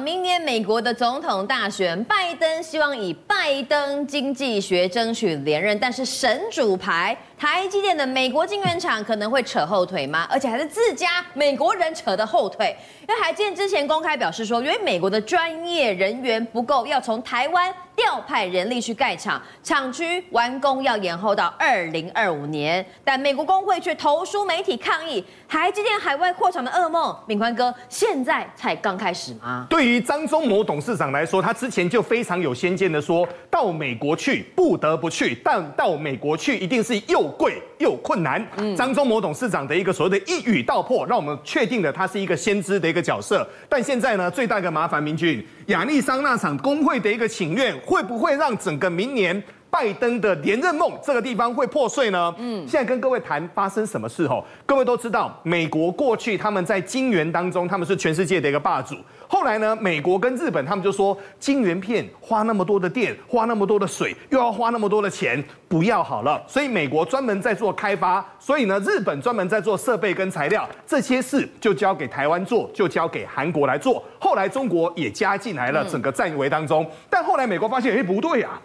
明年美国的总统大选，拜登希望以拜登经济学争取连任，但是神主牌台积电的美国晶圆厂可能会扯后腿吗？而且还是自家美国人扯的后腿，因为台积电之前公开表示说，因为美国的专业人员不够，要从台湾调派人力去盖厂，厂区完工要延后到二零二五年，但美国工会却投书媒体抗议，台积电海外扩厂的噩梦，敏宽哥现在才刚开始吗？对于张忠谋董事长来说，他之前就非常有先见的说，到美国去不得不去，但到美国去一定是又贵又困难。嗯，张忠谋董事长的一个所谓的一语道破，让我们确定了他是一个先知的一个角色。但现在呢，最大的麻烦，明君亚利桑那场工会的一个请愿，会不会让整个明年？拜登的连任梦这个地方会破碎呢？嗯，现在跟各位谈发生什么事吼？各位都知道，美国过去他们在晶圆当中他们是全世界的一个霸主。后来呢，美国跟日本他们就说，晶圆片花那么多的电，花那么多的水，又要花那么多的钱，不要好了。所以美国专门在做开发，所以呢，日本专门在做设备跟材料，这些事就交给台湾做，就交给韩国来做。后来中国也加进来了整个战围当中，但后来美国发现，哎，不对啊。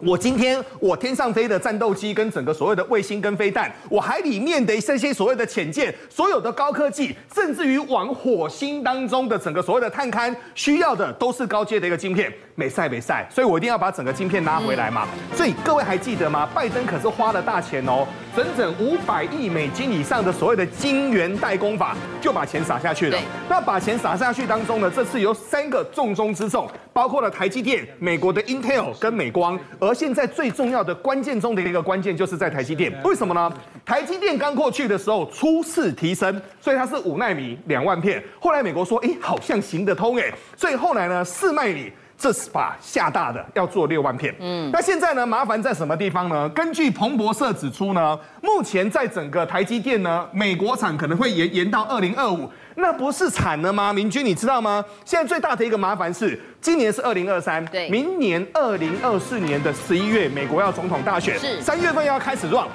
我今天我天上飞的战斗机跟整个所谓的卫星跟飞弹，我海里面的这些所谓的潜舰，所有的高科技，甚至于往火星当中的整个所谓的探勘需要的都是高阶的一个晶片，美赛美赛，所以我一定要把整个晶片拉回来嘛。所以各位还记得吗？拜登可是花了大钱哦，整整五百亿美金以上的所谓的晶圆代工法，就把钱撒下去了。那把钱撒下去当中呢，这次有三个重中之重，包括了台积电、美国的 Intel 跟美光。而现在最重要的关键中的一个关键，就是在台积电。为什么呢？台积电刚过去的时候初次提升，所以它是五纳米两万片。后来美国说，哎，好像行得通哎，所以后来呢，四纳米这是把下大的要做六万片。嗯，那现在呢，麻烦在什么地方呢？根据彭博社指出呢，目前在整个台积电呢，美国厂可能会延延到二零二五。那不是惨了吗？明君，你知道吗？现在最大的一个麻烦是，今年是二零二三，对，明年二零二四年的十一月，美国要总统大选，是三月份要开始 run。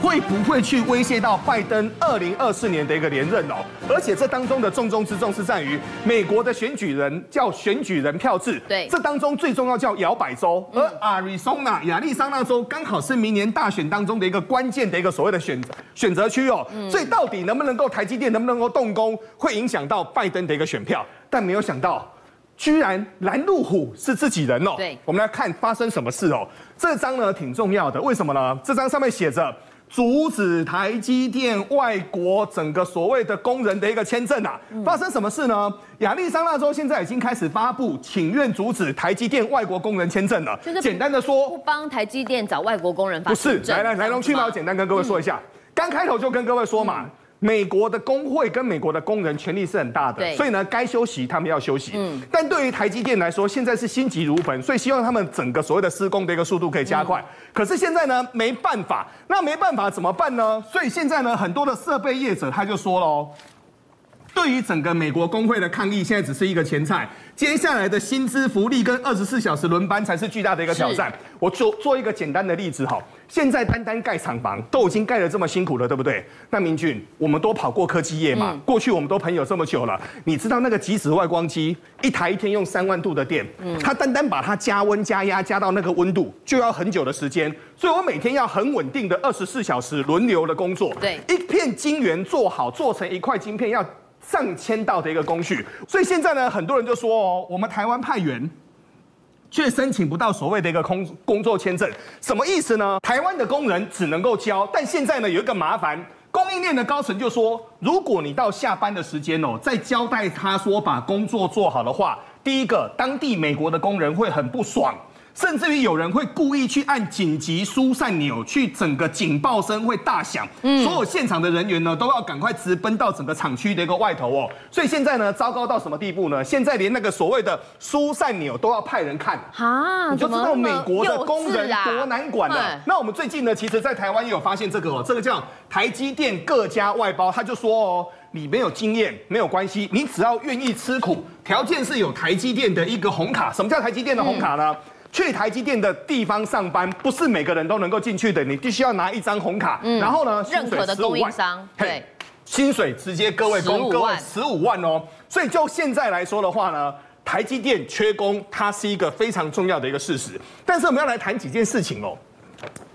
会不会去威胁到拜登二零二四年的一个连任哦？而且这当中的重中之重是在于美国的选举人叫选举人票制，对，这当中最重要叫摇摆州，而 Arizona 亚利桑那州刚好是明年大选当中的一个关键的一个所谓的选选择区哦。所以到底能不能够台积电能不能够动工，会影响到拜登的一个选票。但没有想到，居然拦路虎是自己人哦。对，我们来看发生什么事哦。这张呢挺重要的，为什么呢？这张上面写着。阻止台积电外国整个所谓的工人的一个签证啊，发生什么事呢？亚利桑那州现在已经开始发布请愿阻止台积电外国工人签证了。就是简单的说，不帮台积电找外国工人发。不是，来来来龙去脉，我简单跟各位说一下。刚开头就跟各位说嘛。美国的工会跟美国的工人权力是很大的，所以呢，该休息他们要休息。嗯，但对于台积电来说，现在是心急如焚，所以希望他们整个所谓的施工的一个速度可以加快。可是现在呢，没办法，那没办法怎么办呢？所以现在呢，很多的设备业者他就说喽。对于整个美国工会的抗议，现在只是一个前菜，接下来的薪资福利跟二十四小时轮班才是巨大的一个挑战。我做做一个简单的例子哈，现在单单盖厂房都已经盖得这么辛苦了，对不对？那明俊，我们都跑过科技业嘛，过去我们都朋友这么久了，你知道那个极紫外光机一台一天用三万度的电，它单单把它加温加压加到那个温度就要很久的时间，所以我每天要很稳定的二十四小时轮流的工作，对，一片晶圆做好做成一块晶片要。上千道的一个工序，所以现在呢，很多人就说哦，我们台湾派员却申请不到所谓的一个工工作签证，什么意思呢？台湾的工人只能够交，但现在呢有一个麻烦，供应链的高层就说，如果你到下班的时间哦，再交代他说把工作做好的话，第一个，当地美国的工人会很不爽。甚至于有人会故意去按紧急疏散钮，去整个警报声会大响，嗯，所有现场的人员呢都要赶快直奔到整个厂区的一个外头哦。所以现在呢，糟糕到什么地步呢？现在连那个所谓的疏散钮都要派人看啊，你就知道美国的工人多难管了。那我们最近呢，其实在台湾也有发现这个哦，这个叫台积电各家外包，他就说哦，你没有经验没有关系，你只要愿意吃苦，条件是有台积电的一个红卡。什么叫台积电的红卡呢？去台积电的地方上班，不是每个人都能够进去的，你必须要拿一张红卡，嗯、然后呢，认可的供应商，对，薪水直接各位工各位十五万哦。所以就现在来说的话呢，台积电缺工，它是一个非常重要的一个事实。但是我们要来谈几件事情哦。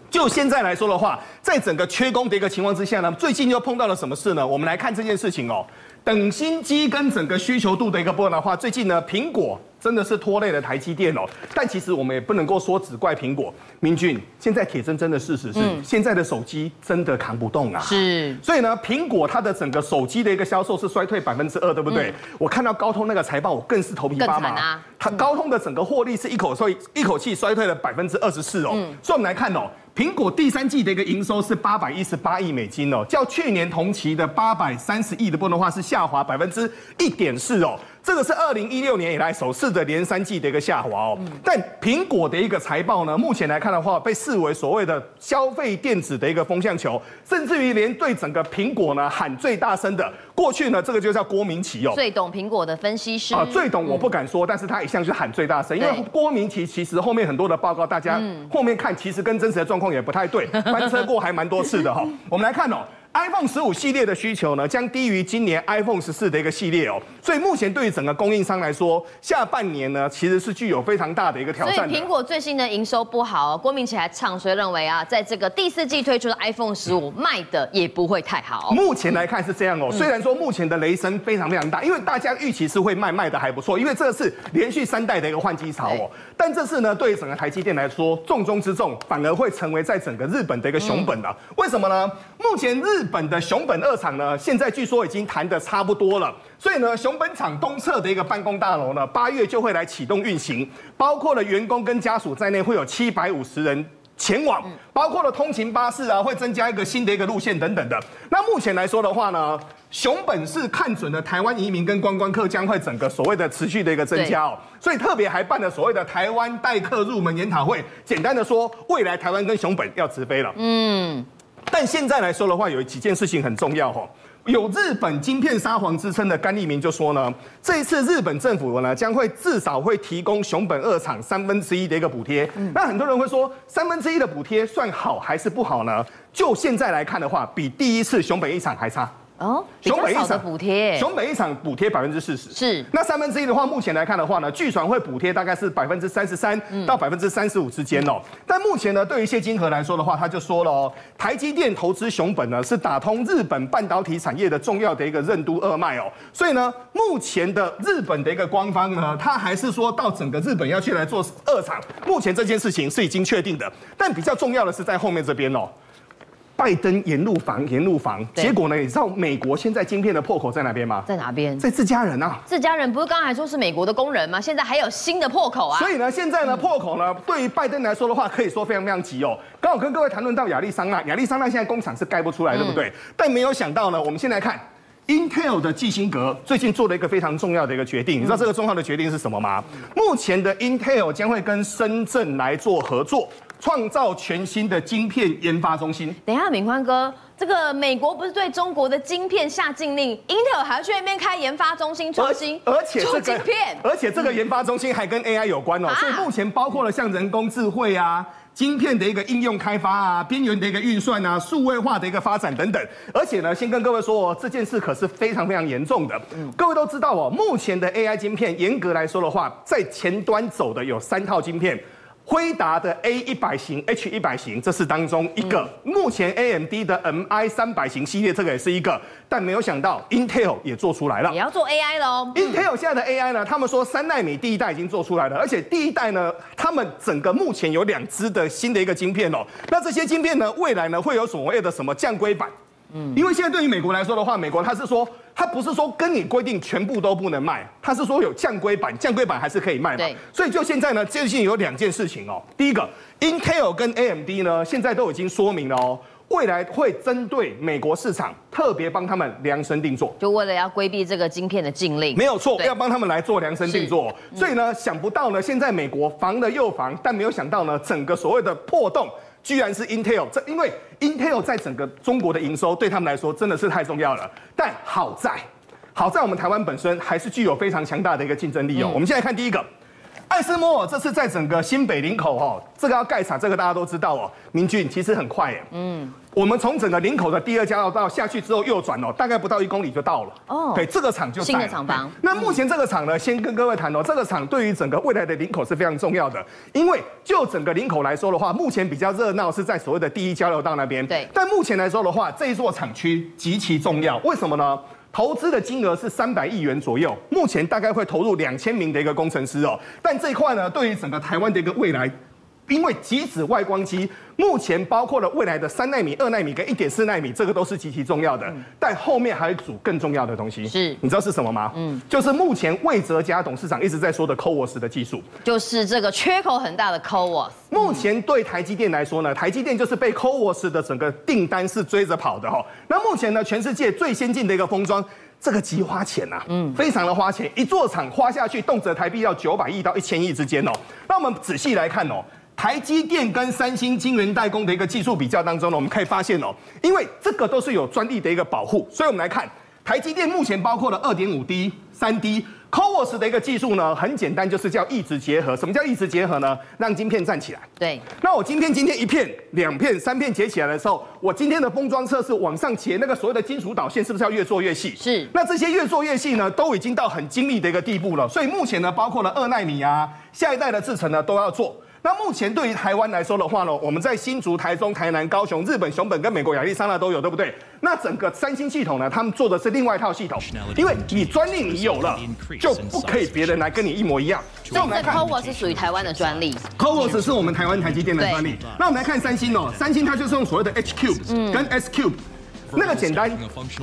就现在来说的话，在整个缺工的一个情况之下呢，最近又碰到了什么事呢？我们来看这件事情哦。等新机跟整个需求度的一个波动的话，最近呢，苹果真的是拖累了台积电哦。但其实我们也不能够说只怪苹果。明俊，现在铁铮铮的事实是，嗯、现在的手机真的扛不动啊。是。所以呢，苹果它的整个手机的一个销售是衰退百分之二，对不对？嗯、我看到高通那个财报，我更是头皮发麻。啊、它高通的整个获利是一口衰一口气衰退了百分之二十四哦。嗯、所以我们来看哦。苹果第三季的一个营收是八百一十八亿美金哦，较去年同期的八百三十亿的部分的话是下滑百分之一点四哦。这个是二零一六年以来首次的连三季的一个下滑哦，但苹果的一个财报呢，目前来看的话，被视为所谓的消费电子的一个风向球，甚至于连对整个苹果呢喊最大声的，过去呢这个就叫郭明奇哦，最懂苹果的分析师。啊，最懂我不敢说，但是他一向是喊最大声，因为郭明奇其实后面很多的报告，大家后面看其实跟真实的状况也不太对，翻车过还蛮多次的哈，我们来看哦。iPhone 十五系列的需求呢，将低于今年 iPhone 十四的一个系列哦，所以目前对于整个供应商来说，下半年呢其实是具有非常大的一个挑战。所以苹果最新的营收不好，哦郭明奇还唱衰认为啊，在这个第四季推出的 iPhone 十五卖的也不会太好。目前来看是这样哦，虽然说目前的雷声非常非常大，因为大家预期是会卖卖的还不错，因为这是连续三代的一个换机潮哦。但这次呢，对于整个台积电来说，重中之重反而会成为在整个日本的一个熊本了。为什么呢？目前日本的熊本二厂呢，现在据说已经谈得差不多了，所以呢，熊本厂东侧的一个办公大楼呢，八月就会来启动运行，包括了员工跟家属在内，会有七百五十人前往，包括了通勤巴士啊，会增加一个新的一个路线等等的。那目前来说的话呢，熊本是看准了台湾移民跟观光客将会整个所谓的持续的一个增加哦，所以特别还办了所谓的台湾待客入门研讨会。简单的说，未来台湾跟熊本要直飞了。嗯。但现在来说的话，有几件事情很重要哈。有日本晶片沙皇之称的甘利明就说呢，这一次日本政府呢将会至少会提供熊本二厂三分之一的一个补贴。那很多人会说，三分之一的补贴算好还是不好呢？就现在来看的话，比第一次熊本一厂还差。哦，熊本一场补贴，熊本一场补贴百分之四十，是。那三分之一的话，目前来看的话呢，据传会补贴大概是百分之三十三到百分之三十五之间哦。嗯、但目前呢，对于谢金河来说的话，他就说了哦，台积电投资熊本呢，是打通日本半导体产业的重要的一个任督二脉哦。所以呢，目前的日本的一个官方呢，他还是说到整个日本要去来做二厂，目前这件事情是已经确定的。但比较重要的是在后面这边哦。拜登沿路防，沿路防，对结果呢？你知道美国现在晶片的破口在哪边吗？在哪边？在自家人啊！自家人不是刚才说是美国的工人吗？现在还有新的破口啊！所以呢，现在呢，破口呢，对于拜登来说的话，可以说非常非常急哦。刚好跟各位谈论到亚利桑那，亚利桑那现在工厂是盖不出来，对不对？嗯、但没有想到呢，我们先来看 Intel 的基辛格最近做了一个非常重要的一个决定。你知道这个重要的决定是什么吗？嗯、目前的 Intel 将会跟深圳来做合作。创造全新的晶片研发中心。等一下，敏宽哥，这个美国不是对中国的晶片下禁令，Intel 还要去那边开研发中心创新，而且这个晶片，而且这个研发中心还跟 AI 有关哦。嗯、所以目前包括了像人工智慧啊、晶片的一个应用开发啊、边缘的一个运算啊、数位化的一个发展等等。而且呢，先跟各位说哦，这件事可是非常非常严重的。嗯、各位都知道哦，目前的 AI 晶片严格来说的话，在前端走的有三套晶片。辉达的 A 一百型、H 一百型，这是当中一个。目前 AMD 的 MI 三百型系列，这个也是一个。但没有想到，Intel 也做出来了，也要做 AI 喽。Intel 现在的 AI 呢，他们说三奈米第一代已经做出来了，而且第一代呢，他们整个目前有两支的新的一个晶片哦。那这些晶片呢，未来呢会有所谓的什么降规版？嗯，因为现在对于美国来说的话，美国它是说。它不是说跟你规定全部都不能卖，它是说有降规版，降规版还是可以卖嘛。对。所以就现在呢，最近有两件事情哦。第一个，Intel 跟 AMD 呢，现在都已经说明了哦，未来会针对美国市场特别帮他们量身定做，就为了要规避这个晶片的禁令。没有错，要帮他们来做量身定做。所以呢，想不到呢，现在美国防了又防，但没有想到呢，整个所谓的破洞。居然是 Intel，这因为 Intel 在整个中国的营收对他们来说真的是太重要了。但好在，好在我们台湾本身还是具有非常强大的一个竞争力哦。嗯、我们现在看第一个，艾斯摩尔这次在整个新北林口哦，这个要盖厂，这个大家都知道哦。明俊其实很快耶，嗯，我们从整个林口的第二交流道下去之后右转哦，大概不到一公里就到了。哦，对，这个厂就在新的厂房。那目前这个厂呢，先跟各位谈哦，这个厂对于整个未来的林口是非常重要的，因为就整个林口来说的话，目前比较热闹是在所谓的第一交流道那边。对。但目前来说的话，这一座厂区极其重要，为什么呢？投资的金额是三百亿元左右，目前大概会投入两千名的一个工程师哦。但这一块呢，对于整个台湾的一个未来。因为极紫外光机目前包括了未来的三纳米、二纳米跟一点四纳米，这个都是极其重要的。但后面还有一组更重要的东西，是，你知道是什么吗？嗯，就是目前魏哲家董事长一直在说的 CoWoS 的技术，就是这个缺口很大的 CoWoS。目前对台积电来说呢，台积电就是被 CoWoS 的整个订单是追着跑的哈。那目前呢，全世界最先进的一个封装，这个极花钱呐，嗯，非常的花钱，一座厂花下去，动辄台币要九百亿到一千亿之间哦。那我们仔细来看哦。台积电跟三星晶圆代工的一个技术比较当中呢，我们可以发现哦，因为这个都是有专利的一个保护，所以我们来看台积电目前包括了二点五 D、三 D、CoWoS 的一个技术呢，很简单，就是叫异质结合。什么叫异质结合呢？让晶片站起来。对。那我今天今天一片、两片、三片结起来的时候，我今天的封装测试往上结，那个所谓的金属导线是不是要越做越细？是。那这些越做越细呢，都已经到很精密的一个地步了。所以目前呢，包括了二纳米啊，下一代的制程呢，都要做。那目前对于台湾来说的话呢，我们在新竹、台中、台南、高雄、日本、熊本跟美国亚利桑那都有，对不对？那整个三星系统呢，他们做的是另外一套系统，因为你专利你有了，就不可以别人来跟你一模一样。所以我们来看，CoWoS 是属于台湾的专利，CoWoS 是我们台湾台积电的专利。那我们来看三星哦，三星它就是用所谓的 H Cube 跟 S Cube。那个简单，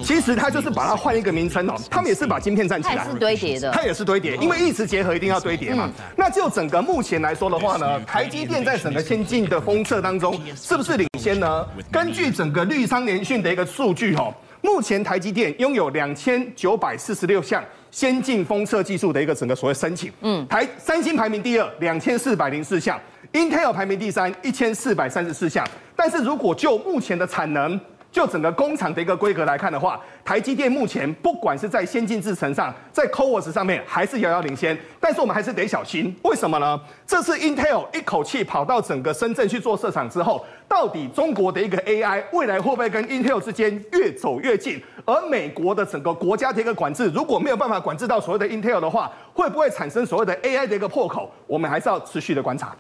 其实它就是把它换一个名称哦。他们也是把晶片站起来，它也是堆叠的，它也是堆叠，因为一直结合一定要堆叠嘛。那就整个目前来说的话呢，台积电在整个先进的封测当中是不是领先呢？根据整个绿商联讯的一个数据哦，目前台积电拥有两千九百四十六项先进封测技术的一个整个所谓申请。嗯，台三星排名第二，两千四百零四项；Intel 排名第三，一千四百三十四项。但是如果就目前的产能，就整个工厂的一个规格来看的话，台积电目前不管是在先进制程上，在 CoWoS 上面还是遥遥领先。但是我们还是得小心，为什么呢？这次 Intel 一口气跑到整个深圳去做设厂之后，到底中国的一个 AI 未来会不会跟 Intel 之间越走越近？而美国的整个国家的一个管制，如果没有办法管制到所谓的 Intel 的话，会不会产生所谓的 AI 的一个破口？我们还是要持续的观察。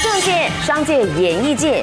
政界、商界、演艺界。